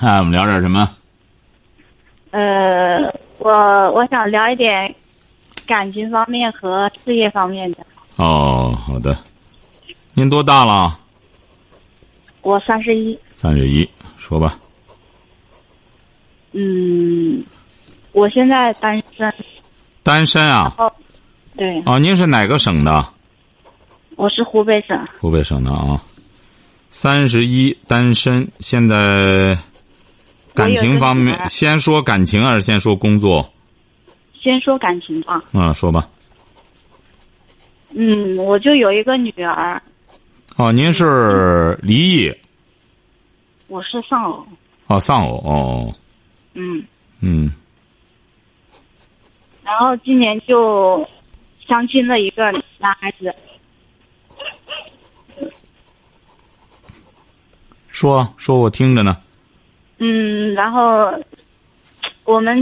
哎，我们聊点什么？呃，我我想聊一点感情方面和事业方面的。哦，好的。您多大了？我三十一。三十一，说吧。嗯，我现在单身。单身啊？哦，对。哦，您是哪个省的？我是湖北省。湖北省的啊。三十一，单身，现在感情方面，先说感情还是先说工作？先说感情吧。啊，说吧。嗯，我就有一个女儿。哦，您是离异。我是丧偶。哦，丧偶哦。嗯。嗯。然后今年就相亲了一个男孩子。说说，我听着呢。嗯，然后我们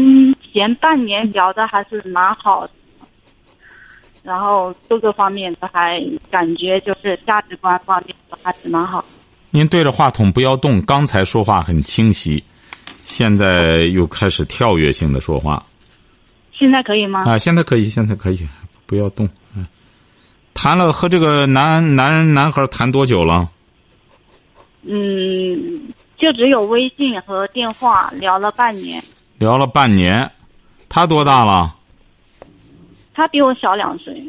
前半年聊的还是蛮好的，然后各个方面都还感觉就是价值观方面都还是蛮好。您对着话筒不要动，刚才说话很清晰，现在又开始跳跃性的说话。现在可以吗？啊，现在可以，现在可以，不要动。嗯，谈了和这个男男男孩谈多久了？嗯，就只有微信和电话聊了半年。聊了半年，他多大了？他比我小两岁。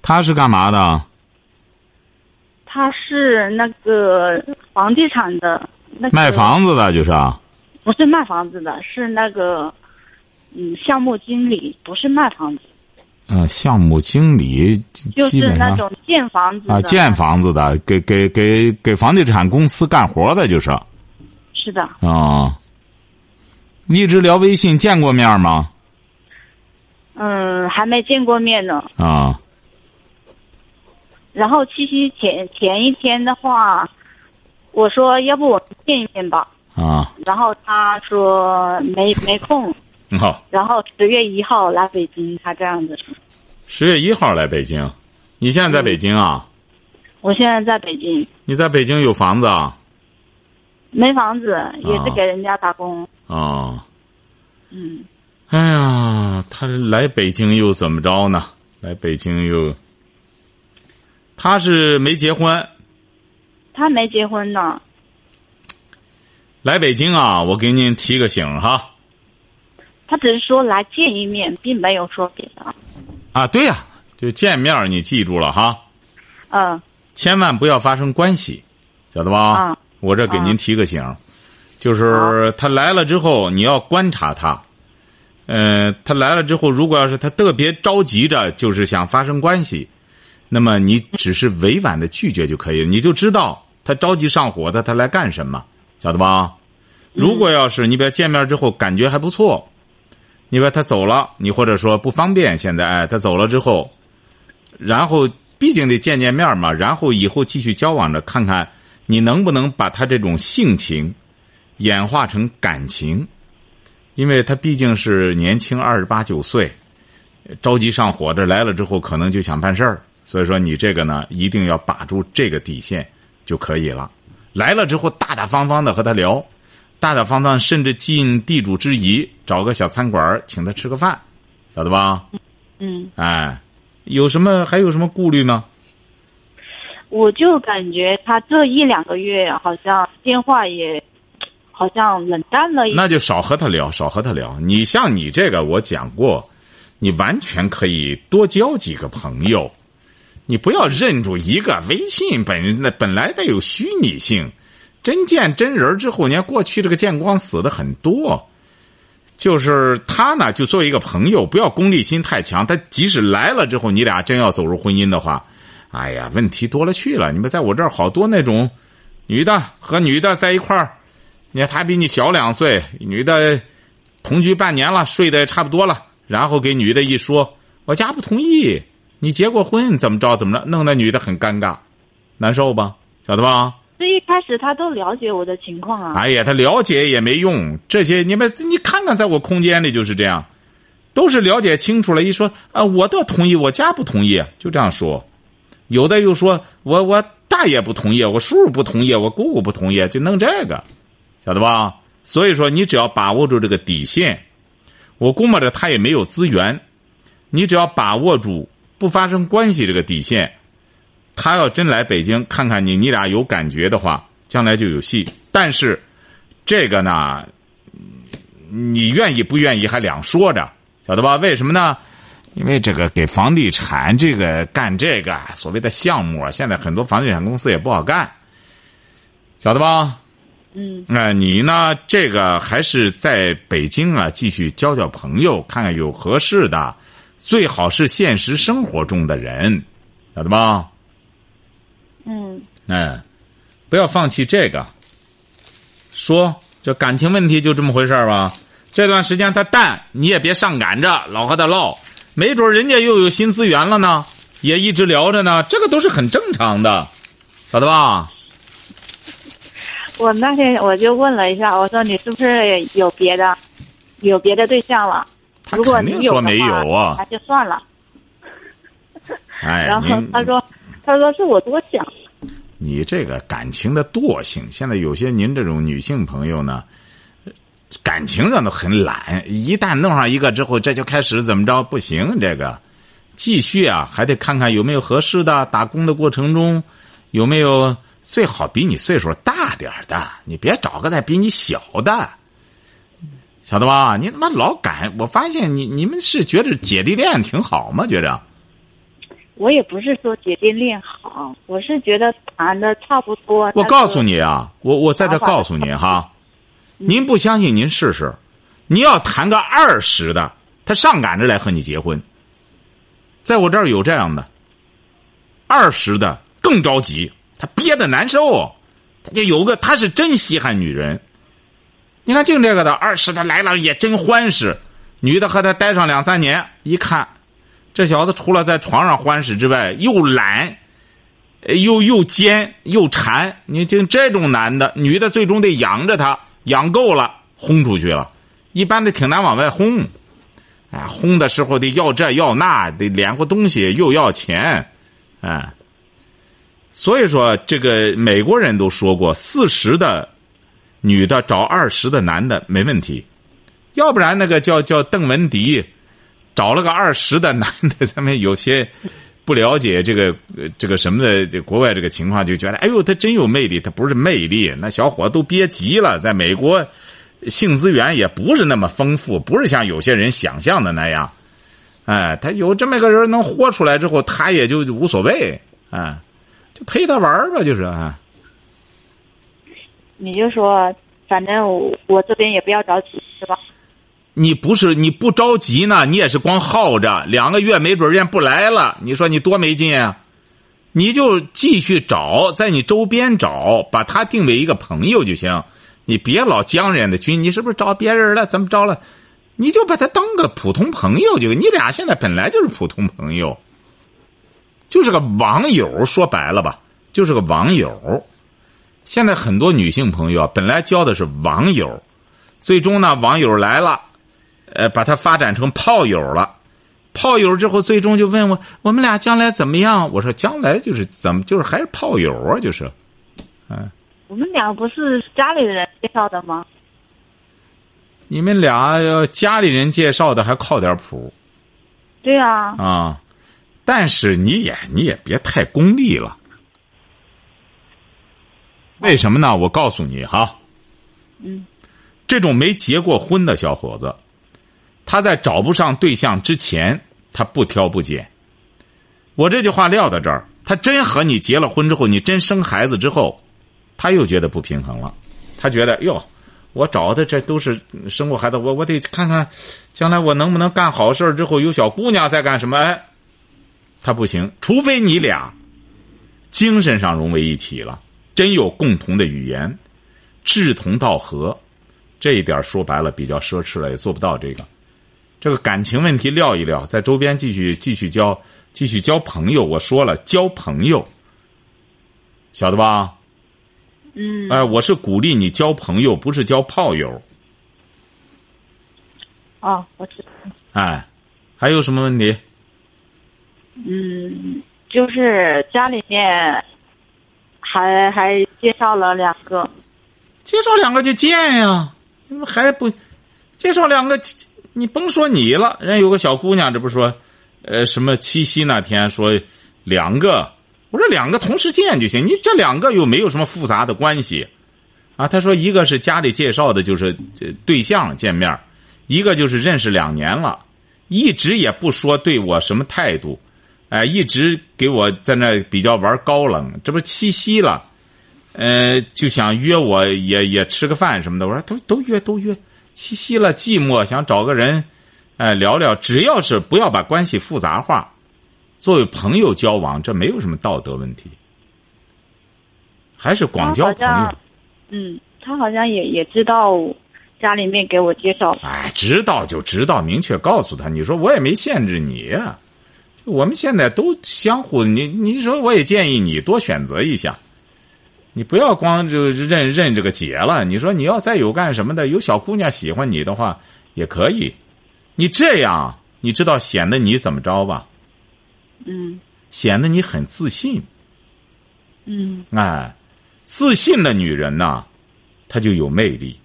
他是干嘛的？他是那个房地产的，那卖房子的，就是啊。不是卖房子的，是那个嗯项目经理，不是卖房子。嗯，项目经理就是那种建房子啊，建房子的，给给给给房地产公司干活的，就是。是的。啊。一直聊微信，见过面吗？嗯，还没见过面呢。啊。然后七夕前前一天的话，我说要不我们见一面吧。啊。然后他说没没空。好，然后十月一号来北京，他这样子。十月一号来北京，你现在在北京啊？我现在在北京。你在北京有房子啊？没房子，也是给人家打工。哦。嗯。哎呀，他来北京又怎么着呢？来北京又，他是没结婚。他没结婚呢。来北京啊，我给您提个醒哈。他只是说来见一面，并没有说别的。啊，对呀，就见面，你记住了哈。嗯。千万不要发生关系，晓得吧？嗯。我这给您提个醒，就是他来了之后，你要观察他。嗯，他来了之后，如果要是他特别着急着，就是想发生关系，那么你只是委婉的拒绝就可以了。你就知道他着急上火的，他来干什么，晓得吧？如果要是你比如见面之后感觉还不错。你说他走了，你或者说不方便，现在哎，他走了之后，然后毕竟得见见面嘛，然后以后继续交往着，看看你能不能把他这种性情演化成感情，因为他毕竟是年轻二十八九岁，着急上火，这来了之后可能就想办事儿，所以说你这个呢一定要把住这个底线就可以了。来了之后大大方方的和他聊。大大方方，甚至尽地主之谊，找个小餐馆请他吃个饭，晓得吧？嗯。哎，有什么还有什么顾虑吗？我就感觉他这一两个月好像电话也，好像冷淡了。那就少和他聊，少和他聊。你像你这个，我讲过，你完全可以多交几个朋友，你不要认住一个微信本那本来带有虚拟性。真见真人之后，你看过去这个见光死的很多，就是他呢，就作为一个朋友，不要功利心太强。他即使来了之后，你俩真要走入婚姻的话，哎呀，问题多了去了。你们在我这儿好多那种女的和女的在一块儿，你看他比你小两岁，女的同居半年了，睡得也差不多了，然后给女的一说，我家不同意，你结过婚怎么着怎么着，弄得女的很尴尬，难受吧？晓得吧？开始他都了解我的情况啊。哎呀，他了解也没用，这些你们你看看，在我空间里就是这样，都是了解清楚了。一说啊，我倒同意，我家不同意，就这样说。有的又说我我大爷不同意，我叔叔不同意，我姑姑不同意，就弄这个，晓得吧？所以说，你只要把握住这个底线，我估摸着他也没有资源，你只要把握住不发生关系这个底线。他要真来北京看看你，你俩有感觉的话，将来就有戏。但是，这个呢，你愿意不愿意还两说着，晓得吧？为什么呢？因为这个给房地产这个干这个所谓的项目啊，现在很多房地产公司也不好干，晓得吧？嗯。那你呢？这个还是在北京啊，继续交交朋友，看看有合适的，最好是现实生活中的人，晓得吧？嗯，哎，不要放弃这个。说这感情问题就这么回事儿吧。这段时间他淡，你也别上赶着，老和他唠，没准人家又有新资源了呢，也一直聊着呢，这个都是很正常的，晓得吧？我那天我就问了一下，我说你是不是有别的，有别的对象了？他如果你肯定说没有有啊那。就算了。哎，然后他说，他说是我多想。你这个感情的惰性，现在有些您这种女性朋友呢，感情上都很懒，一旦弄上一个之后，这就开始怎么着？不行，这个继续啊，还得看看有没有合适的。打工的过程中，有没有最好比你岁数大点的，你别找个再比你小的，晓得吧？你他妈老赶，我发现你你们是觉得姐弟恋挺好吗？觉着？我也不是说姐弟恋好，我是觉得谈的差不多。我告诉你，你啊，我我在这告诉你哈，您不相信您试试，你要谈个二十的，他上赶着来和你结婚。在我这儿有这样的，二十的更着急，他憋得难受，他就有个他是真稀罕女人。你看净这个的二十的来了也真欢实，女的和他待上两三年，一看，这小子除了在床上欢实之外，又懒。又又奸又馋，你就这种男的，女的最终得养着他，养够了轰出去了，一般的挺难往外轰，哎，轰的时候得要这要那，得连个东西，又要钱，哎，所以说这个美国人都说过，四十的女的找二十的男的没问题，要不然那个叫叫邓文迪，找了个二十的男的，他们有些。不了解这个这个什么的，这国外这个情况，就觉得哎呦，他真有魅力。他不是魅力，那小伙都憋急了。在美国，性资源也不是那么丰富，不是像有些人想象的那样。哎，他有这么个人能豁出来之后，他也就无所谓，哎，就陪他玩吧，就是啊。你就说，反正我我这边也不要着急，是吧？你不是你不着急呢，你也是光耗着，两个月没准人家不来了，你说你多没劲啊！你就继续找，在你周边找，把他定为一个朋友就行，你别老将人的军，你是不是找别人了？怎么着了？你就把他当个普通朋友就，你俩现在本来就是普通朋友，就是个网友，说白了吧，就是个网友。现在很多女性朋友啊，本来交的是网友，最终呢，网友来了。呃，把他发展成炮友了，炮友之后，最终就问我，我们俩将来怎么样？我说将来就是怎么，就是还是炮友啊，就是，嗯。我们俩不是家里人介绍的吗？你们俩要家里人介绍的，还靠点谱。对啊。啊，但是你也你也别太功利了。为什么呢？我告诉你哈。嗯。这种没结过婚的小伙子。他在找不上对象之前，他不挑不拣。我这句话撂到这儿，他真和你结了婚之后，你真生孩子之后，他又觉得不平衡了。他觉得哟，我找的这都是生过孩子，我我得看看，将来我能不能干好事之后有小姑娘在干什么？哎，他不行，除非你俩精神上融为一体了，真有共同的语言，志同道合，这一点说白了比较奢侈了，也做不到这个。这个感情问题撂一撂，在周边继续继续交继续交朋友。我说了，交朋友，晓得吧？嗯，哎，我是鼓励你交朋友，不是交炮友。哦，我知道。哎，还有什么问题？嗯，就是家里面还还介绍了两个，介绍两个就见呀，你们还不介绍两个？你甭说你了，人有个小姑娘，这不说，呃，什么七夕那天说两个，我说两个同时见就行，你这两个又没有什么复杂的关系，啊，他说一个是家里介绍的，就是这对象见面，一个就是认识两年了，一直也不说对我什么态度，哎，一直给我在那比较玩高冷，这不七夕了。呃，就想约我也也吃个饭什么的。我说都都约都约，七夕了寂寞，想找个人，哎聊聊。只要是不要把关系复杂化，作为朋友交往，这没有什么道德问题，还是广交朋友。嗯，他好像也也知道家里面给我介绍。哎，知道就知道，明确告诉他。你说我也没限制你呀，我们现在都相互。你你说我也建议你多选择一下。你不要光就认认这个结了。你说你要再有干什么的，有小姑娘喜欢你的话，也可以。你这样，你知道显得你怎么着吧？嗯显得你很自信。嗯哎，自信的女人呐，她就有魅力。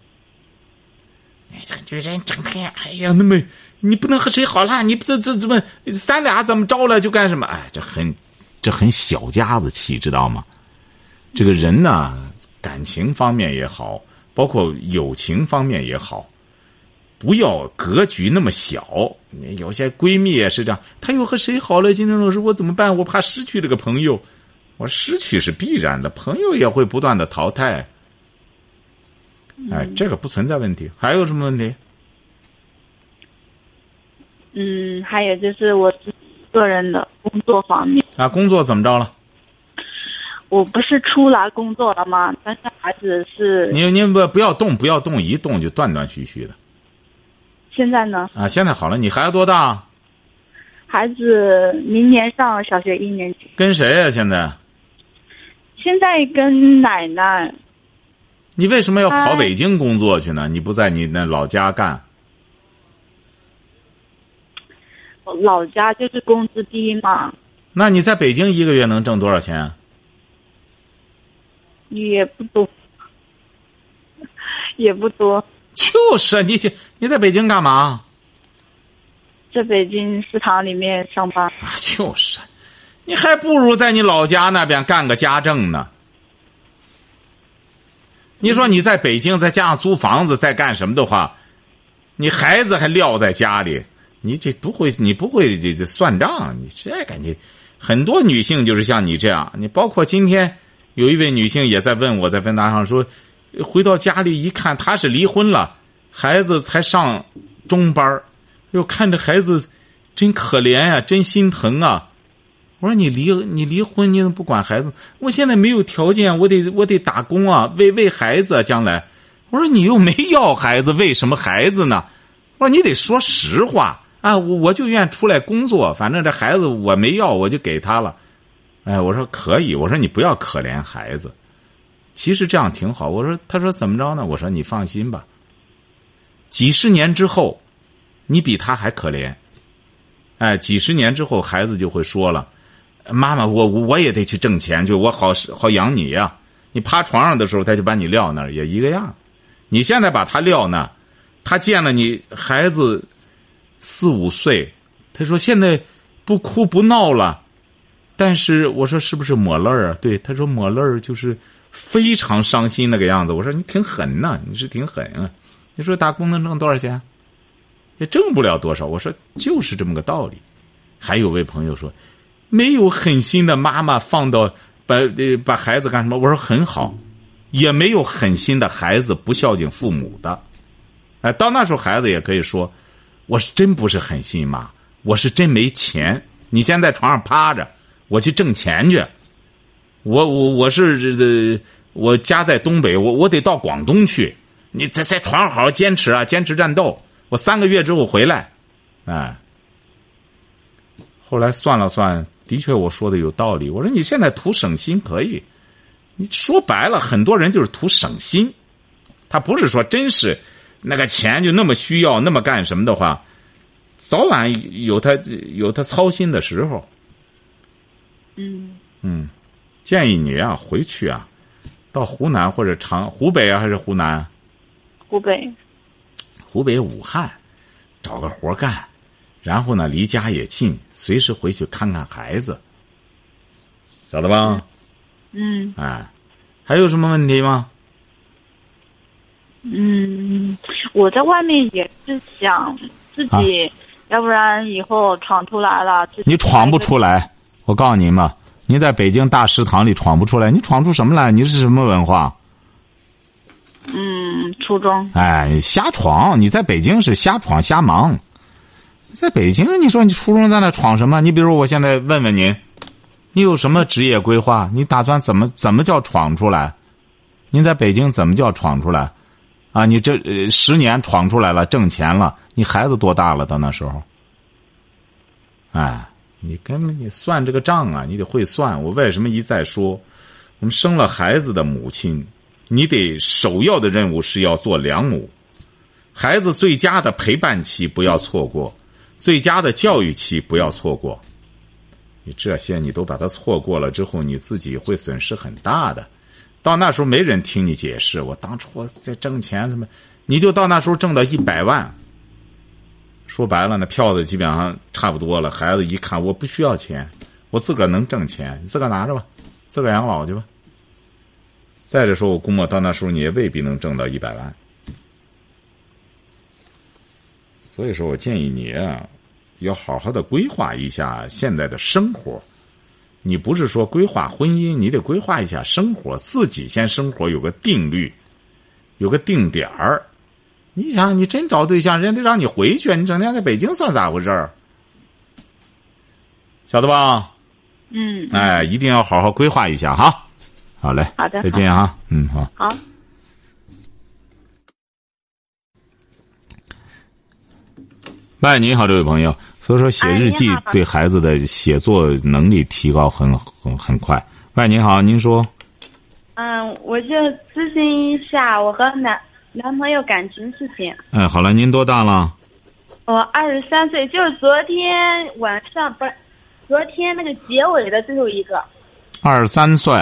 哎，这个女人整天，哎呀，那么你不能和谁好了？你这这怎么咱俩怎么着了就干什么？哎，这很这很小家子气，知道吗？这个人呢，感情方面也好，包括友情方面也好，不要格局那么小。有些闺蜜也是这样，她又和谁好了？金正老师，我怎么办？我怕失去这个朋友。我失去是必然的，朋友也会不断的淘汰。哎，这个不存在问题。还有什么问题？嗯，还有就是我个人的工作方面，啊，工作怎么着了？我不是出来工作了吗？但是孩子是您您不不要动，不要动，一动就断断续续的。现在呢？啊，现在好了。你孩子多大？孩子明年上小学一年级，跟谁呀、现在？现在跟奶奶。你为什么要跑哎北京工作去呢？你不在你那老家干？老家就是工资低嘛，那你在北京一个月能挣多少钱啊？也不多，也不多。就是啊你去你在北京干嘛？在北京食堂里面上班，啊，就是，你还不如在你老家那边干个家政呢。你说你在北京再加上租房子在干什么的话，你孩子还撂在家里，你这不会，你不会这这算账，你这感觉很多女性就是像你这样，你包括今天有一位女性也在问我在问答上说，回到家里一看，她是离婚了，孩子才上中班儿哟，看着孩子真可怜呀、真心疼啊！我说你离你离婚，你怎么不管孩子？我现在没有条件，我得我得打工啊，为为孩子啊，将来。我说你又没要孩子，为什么孩子呢？我说你得说实话啊，我我就愿出来工作，反正这孩子我没要，我就给他了。哎，我说可以，我说你不要可怜孩子，其实这样挺好。我说他说怎么着呢？我说你放心吧，几十年之后，你比他还可怜。哎，几十年之后，孩子就会说了。妈妈，我我也得去挣钱去，我好好养你呀、你趴床上的时候，他就把你撂那，也一个样。你现在把他撂那，他见了你孩子四五岁，他说现在不哭不闹了，但是我说是不是抹泪儿啊？对，他说抹泪儿就是非常伤心那个样子。我说你挺狠呐、你是挺狠啊。你说打工能挣多少钱？也挣不了多少。我说就是这么个道理。还有位朋友说。没有狠心的妈妈放到把把孩子干什么？我说很好，也没有狠心的孩子不孝敬父母的。哎，到那时候孩子也可以说：“我是真不是狠心妈，我是真没钱。你先在床上趴着，我去挣钱去。我我我是这我家在东北，我我得到广东去。你再再闯好好坚持啊，坚持战斗。我三个月之后回来，哎。后来算了算，的确我说的有道理。我说你现在图省心可以，你说白了，很多人就是图省心，他不是说真是那个钱就那么需要，那么干什么的话，早晚有他有他操心的时候。嗯嗯，建议你啊，回去啊，到湖南或者长湖北啊，还是湖南？湖北。湖北武汉，找个活干。然后呢，离家也近，随时回去看看孩子，晓得吧？嗯。哎，还有什么问题吗？嗯，我在外面也是想自己，要不然以后闯出来了。你闯不出来，我告诉您嘛，您在北京大食堂里闯不出来，你闯出什么来？你是什么文化？嗯，初中。哎，瞎闯！你在北京是瞎闯瞎忙。在北京，你说你初中在那闯什么？你比如我现在问问您，你有什么职业规划？你打算怎么怎么叫闯出来？您在北京怎么叫闯出来？啊，你这十年闯出来了，挣钱了，你孩子多大了？到那时候，哎，你根本你算这个账啊，你得会算。我为什么一再说，我们生了孩子的母亲，你得首要的任务是要做良母，孩子最佳的陪伴期不要错过。最佳的教育期不要错过，你这些你都把它错过了之后，你自己会损失很大的。到那时候没人听你解释，我当初我在挣钱怎么？你就到那时候挣到一百万，说白了，那票子基本上差不多了。孩子一看，我不需要钱，我自个儿能挣钱，你自个儿拿着吧，自个儿养老去吧。再者说，我估摸到那时候你也未必能挣到一百万。所以说我建议你啊，要好好的规划一下现在的生活。你不是说规划婚姻，你得规划一下生活，自己先生活有个定律，有个定点儿。你想，你真找对象，人家得让你回去，你整天在北京算咋回事儿？晓得吧？嗯。哎，一定要好好规划一下哈。好嘞。好的。再见啊。嗯，好。好。喂，你好，这位朋友。所以说，写日记对孩子的写作能力提高很很很快。喂，您好，您说。嗯，我就咨询一下我和男男朋友感情事情。哎，好了，您多大了？我二十三岁，就是昨天晚上不是，昨天那个结尾的最后一个。二十三岁，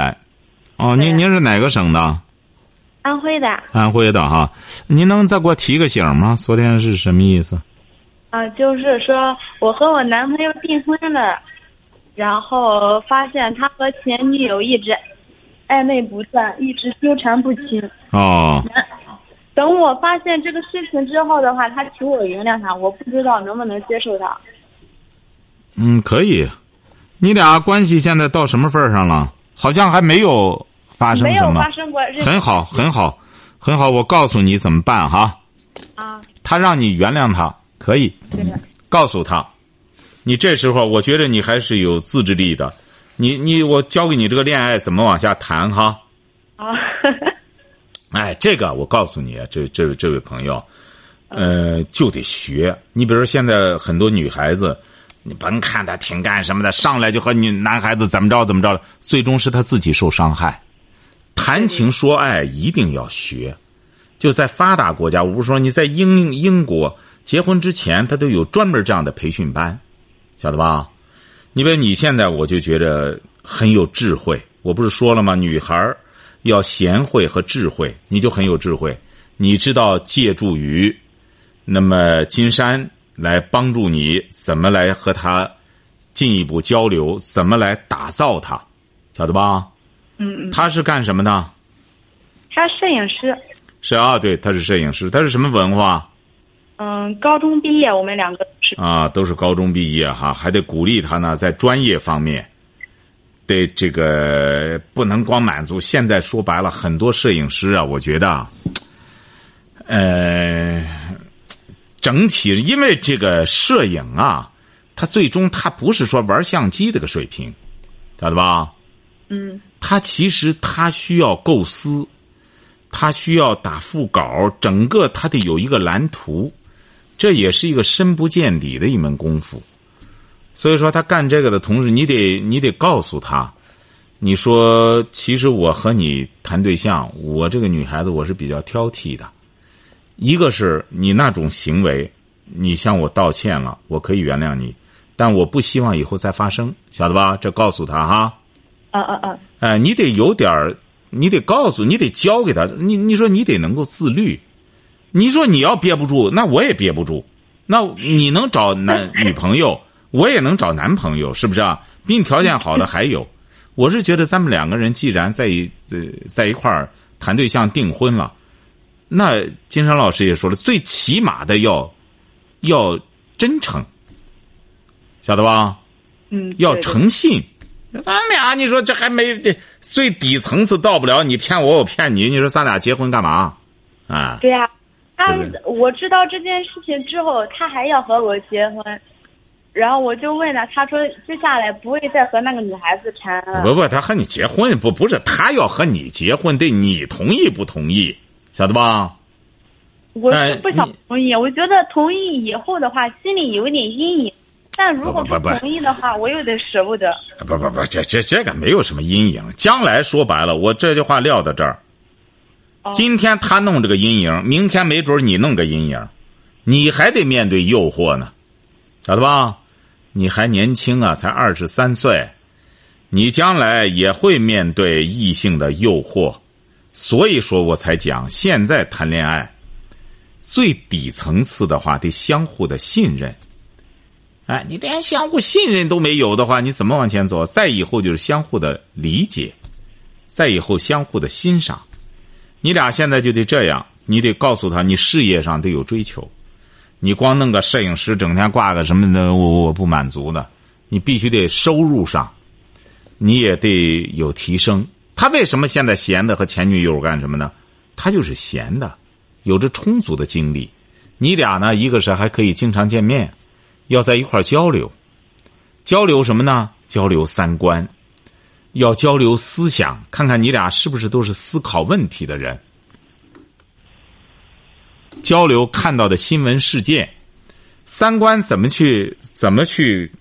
哦，您您是哪个省的？安徽的。安徽的哈，您能再给我提个醒吗？昨天是什么意思？啊，就是说我和我男朋友订婚了，然后发现他和前女友一直暧昧不断，一直纠缠不清。哦。等我发现这个事情之后的话，他求我原谅他，我不知道能不能接受他。嗯，可以。你俩关系现在到什么份上了？好像还没有发生什么。没有发生过。很好，很好，很好。我告诉你怎么办哈。啊。他让你原谅他。可以，告诉他，你这时候我觉得你还是有自制力的，你你我教给你这个恋爱怎么往下谈哈。啊，哎，这个我告诉你，这这这位朋友，呃，就得学。你比如说现在很多女孩子，你甭看她挺干什么的，上来就和你男孩子怎么着怎么着了，最终是她自己受伤害。谈情说爱一定要学，就在发达国家，我不是说你在英英国。结婚之前，他都有专门这样的培训班，晓得吧？你比如你现在，我就觉得很有智慧。我不是说了吗？女孩要贤惠和智慧，你就很有智慧。你知道借助于那么金山来帮助你，怎么来和他进一步交流，怎么来打造他，晓得吧？嗯嗯。他是干什么的？他摄影师。是啊，对，他是摄影师。他是什么文化？嗯，高中毕业，我们两个是啊，都是高中毕业哈，还得鼓励他呢，在专业方面，得这个不能光满足。现在说白了，很多摄影师啊，我觉得，呃，整体因为这个摄影啊，它最终它不是说玩相机这个水平，晓得吧？嗯他其实他需要构思，他需要打腹稿，整个他得有一个蓝图，这也是一个深不见底的一门功夫。所以说，他干这个的同时，你得你得告诉他，你说其实我和你谈对象，我这个女孩子我是比较挑剔的。一个是你那种行为，你向我道歉了，我可以原谅你，但我不希望以后再发生，晓得吧？这告诉他哈。啊啊啊，哎，你得有点儿，你得告诉，你得教给他。你你说你得能够自律。你说你要憋不住，那我也憋不住。那你能找男女朋友，我也能找男朋友，是不是啊？比你条件好的还有。我是觉得咱们两个人既然在一在在一块儿谈对象订婚了，那金山老师也说了，最起码的要要真诚，晓得吧？嗯，要诚信。咱俩，你说这还没这最底层次到不了，你骗我，我骗你，你说咱俩结婚干嘛？啊，对呀、他我知道这件事情之后，他还要和我结婚，然后我就问他，他说接下来不会再和那个女孩子缠了。不不，他和你结婚不不是他要和你结婚，得你同意不同意，晓得吧？我哎是不想同意，我觉得同意以后的话，心里有一点阴影。但如果不同意的话，我又得舍不得。不不不，这这这个没有什么阴影。将来说白了，我这句话撂到这儿。哦今天他弄这个阴影，明天没准你弄个阴影，你还得面对诱惑呢，晓得吧？你还年轻啊，才二十三岁，你将来也会面对异性的诱惑，所以说我才讲，现在谈恋爱，最底层次的话得相互的信任。哎，你连相互信任都没有的话，你怎么往前走？再以后就是相互的理解，再以后相互的欣赏。你俩现在就得这样，你得告诉他，你事业上得有追求。你光弄个摄影师，整天挂个什么的，我我不满足的。你必须得收入上，你也得有提升。他为什么现在闲的和前女友干什么呢？他就是闲的，有着充足的精力。你俩呢，一个是还可以经常见面，要在一块交流，交流什么呢？交流三观，要交流思想，看看你俩是不是都是思考问题的人。交流看到的新闻事件，三观怎么去怎么去？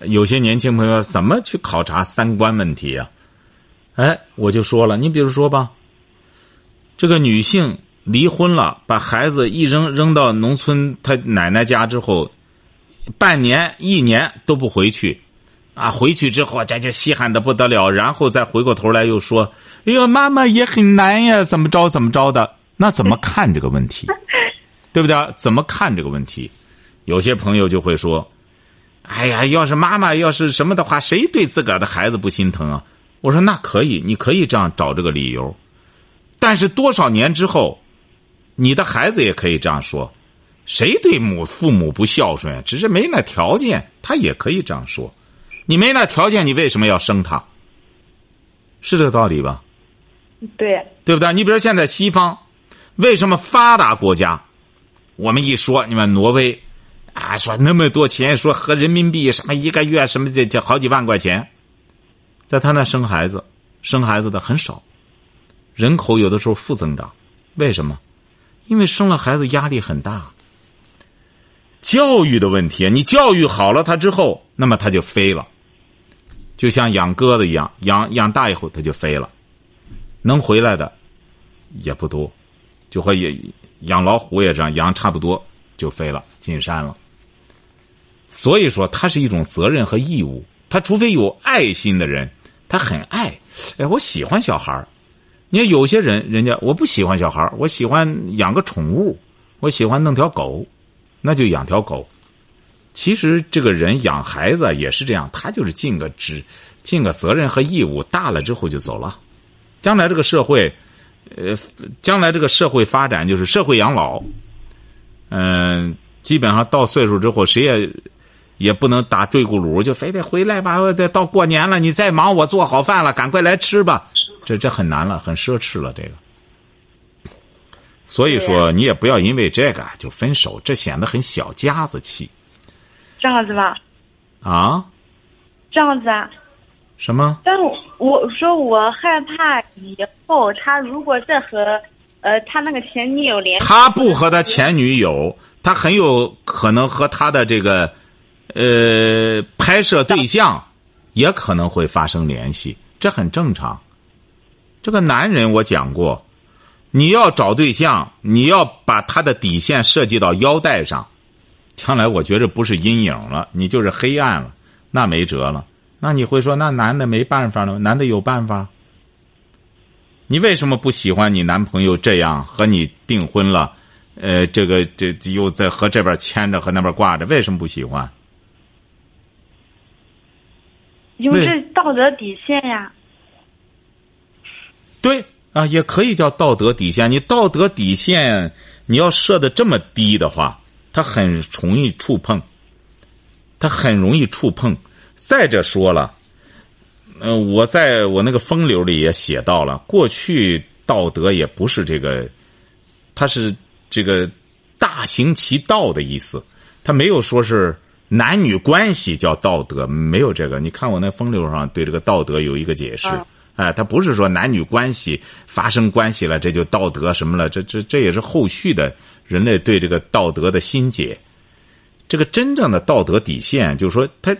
有些年轻朋友怎么去考察三观问题啊？哎，我就说了，你比如说吧，这个女性离婚了，把孩子一扔扔到农村她奶奶家之后，半年一年都不回去，啊，回去之后这就稀罕的不得了，然后再回过头来又说：“哎呦，妈妈也很难呀，怎么着怎么着的。”那怎么看这个问题？对不对？怎么看这个问题？有些朋友就会说：“哎呀，要是妈妈要是什么的话，谁对自个儿的孩子不心疼啊？”我说：“那可以，你可以这样找这个理由，但是多少年之后，你的孩子也可以这样说。谁对母父母不孝顺？只是没那条件，他也可以这样说。你没那条件，你为什么要生他？是这个道理吧？对，对不对？你比如现在西方，为什么发达国家，我们一说，你们挪威，啊，说那么多钱，说合人民币什么一个月什么这这好几万块钱，在他那生孩子，生孩子的很少，人口有的时候负增长，为什么？因为生了孩子压力很大。教育的问题，你教育好了他之后，那么他就飞了，就像养鸽子一样，养养大以后他就飞了，能回来的也不多，就和也养老虎也这样，养差不多就飞了，进山了。所以说，它是一种责任和义务。他除非有爱心的人，他很爱，哎，我喜欢小孩。你看有些人，人家我不喜欢小孩，我喜欢养个宠物，我喜欢弄条狗，那就养条狗。其实这个人养孩子也是这样，他就是尽个职、尽个责任和义务，大了之后就走了。将来这个社会，呃，将来这个社会发展就是社会养老。嗯、基本上到岁数之后，谁也也不能打坠咕噜，就非得回来吧。得到过年了，你再忙，我做好饭了，赶快来吃吧。这这很难了，很奢侈了，这个。所以说，你也不要因为这个就分手，这显得很小家子气这样子吧，啊。这样子啊，什么？但我我说我害怕以后他如果再和呃他那个前女友联系，他不和他前女友，他很有可能和他的这个呃拍摄对象也可能会发生联系，这很正常。这个男人我讲过，你要找对象，你要把他的底线设计到腰带上，将来我觉着不是阴影了，你就是黑暗了，那没辙了。那你会说，那男的没办法了？男的有办法？你为什么不喜欢你男朋友这样和你订婚了？呃，这个这又在和这边牵着，和那边挂着，为什么不喜欢？因为这道德底线呀。对啊，也可以叫道德底线。你道德底线你要设的这么低的话，他很容易触碰，他很容易触碰。再者说了，呃，我在我那个风流里也写到了，过去道德也不是这个，它是这个大行其道的意思，它没有说是男女关系叫道德，没有这个。你看我那风流上对这个道德有一个解释，哎，他不是说男女关系发生关系了这就道德什么了，这这这也是后续的人类对这个道德的心结。这个真正的道德底线，就是说他。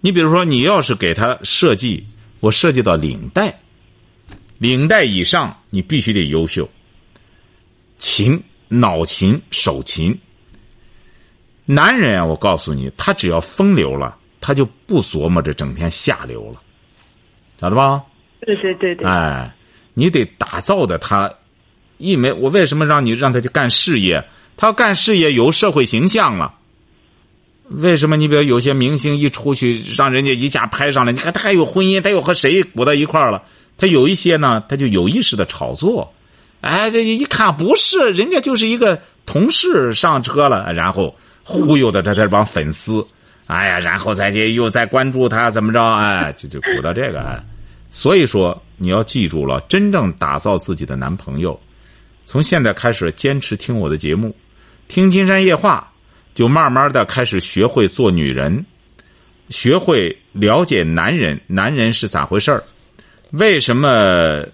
你比如说，你要是给他设计，我设计到领带，领带以上你必须得优秀，琴、脑琴、手琴。男人啊，我告诉你，他只要风流了，他就不琢磨着整天下流了，晓得吧？对对对对。哎，你得打造的他，一没我为什么让你让他去干事业？他要干事业有社会形象了。为什么你比如有些明星一出去，让人家一下拍上来？你看他还有婚姻，他又和谁鼓到一块了？他有一些呢，他就有意识的炒作。哎，这一看不是，人家就是一个同事上车了，然后忽悠的他这帮粉丝。哎呀，然后再去又再关注他怎么着？哎，就就鼓到这个。所以说你要记住了，真正打造自己的男朋友，从现在开始坚持听我的节目，听《金山夜话》。就慢慢的开始学会做女人，学会了解男人，男人是咋回事儿？为什么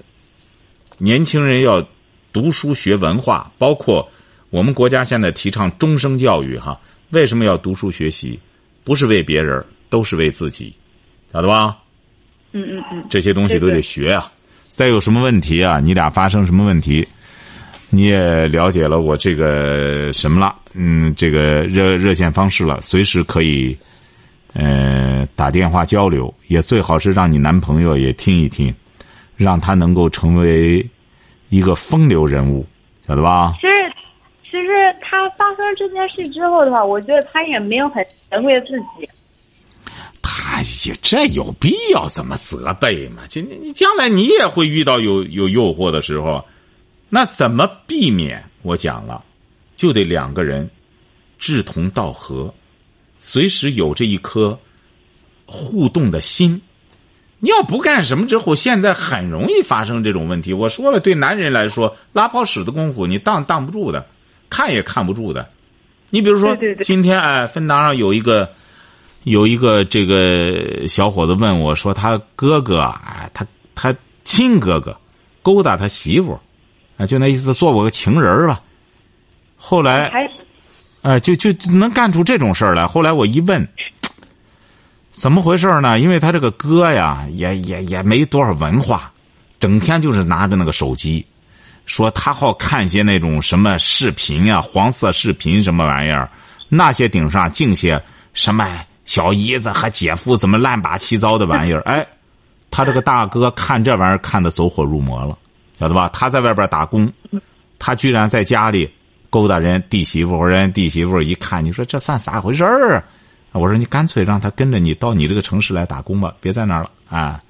年轻人要读书学文化？包括我们国家现在提倡终生教育，哈，为什么要读书学习？不是为别人，都是为自己，晓得吧？嗯嗯嗯，这些东西都得学啊。再有什么问题啊？你俩发生什么问题？你也了解了我这个什么了？嗯，这个热热线方式了，随时可以，呃，打电话交流。也最好是让你男朋友也听一听，让他能够成为一个风流人物，晓得吧？其实，其实他发生这件事之后的话，我觉得他也没有很责备自己。他也这有必要这么责备吗？就你将来你也会遇到有有诱惑的时候。那怎么避免？我讲了，就得两个人志同道合，随时有着一颗互动的心。你要不干什么之后，现在很容易发生这种问题。我说了，对男人来说，拉泡屎的功夫你挡挡不住的，看也看不住的。你比如说，今天哎，分档上有一个有一个这个小伙子问我说，他哥哥哎，他他亲哥哥勾搭他媳妇。啊，就那意思，做我个情人吧。后来，哎，就就能干出这种事儿来。后来我一问，怎么回事呢？因为他这个哥呀，也也也没多少文化，整天就是拿着那个手机，说他好看些那种什么视频呀，黄色视频什么玩意儿，那些顶上净些什么小姨子和姐夫怎么乱八七糟的玩意儿。哎，他这个大哥看这玩意儿看的走火入魔了。晓得吧？他在外边打工，他居然在家里勾搭人弟媳妇，人弟媳妇一看，你说这算咋回事儿？我说你干脆让他跟着你到你这个城市来打工吧，别在那儿了啊！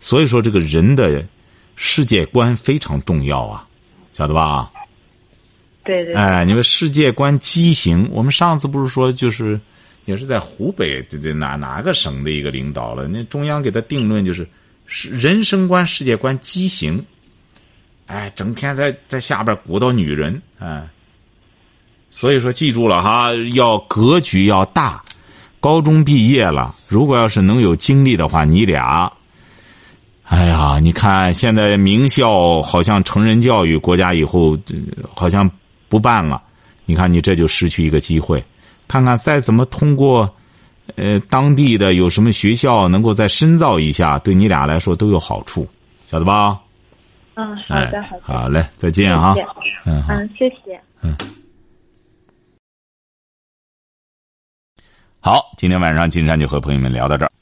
所以说，这个人的世界观非常重要啊，晓得吧？对对。哎，你们世界观畸形，我们上次不是说就是也是在湖北这这哪哪个省的一个领导了？那中央给他定论就是是人生观、世界观畸形。哎，整天在在下边鼓捣女人，哎，所以说记住了哈，要格局要大，高中毕业了，如果要是能有精力的话，你俩，哎呀，你看现在名校好像成人教育，国家以后好像不办了，你看你这就失去一个机会。看看再怎么通过，呃，当地的有什么学校能够再深造一下，对你俩来说都有好处，晓得吧？嗯，好的，好的，好嘞，再见啊。嗯，嗯，谢谢。嗯。好，今天晚上金山就和朋友们聊到这儿。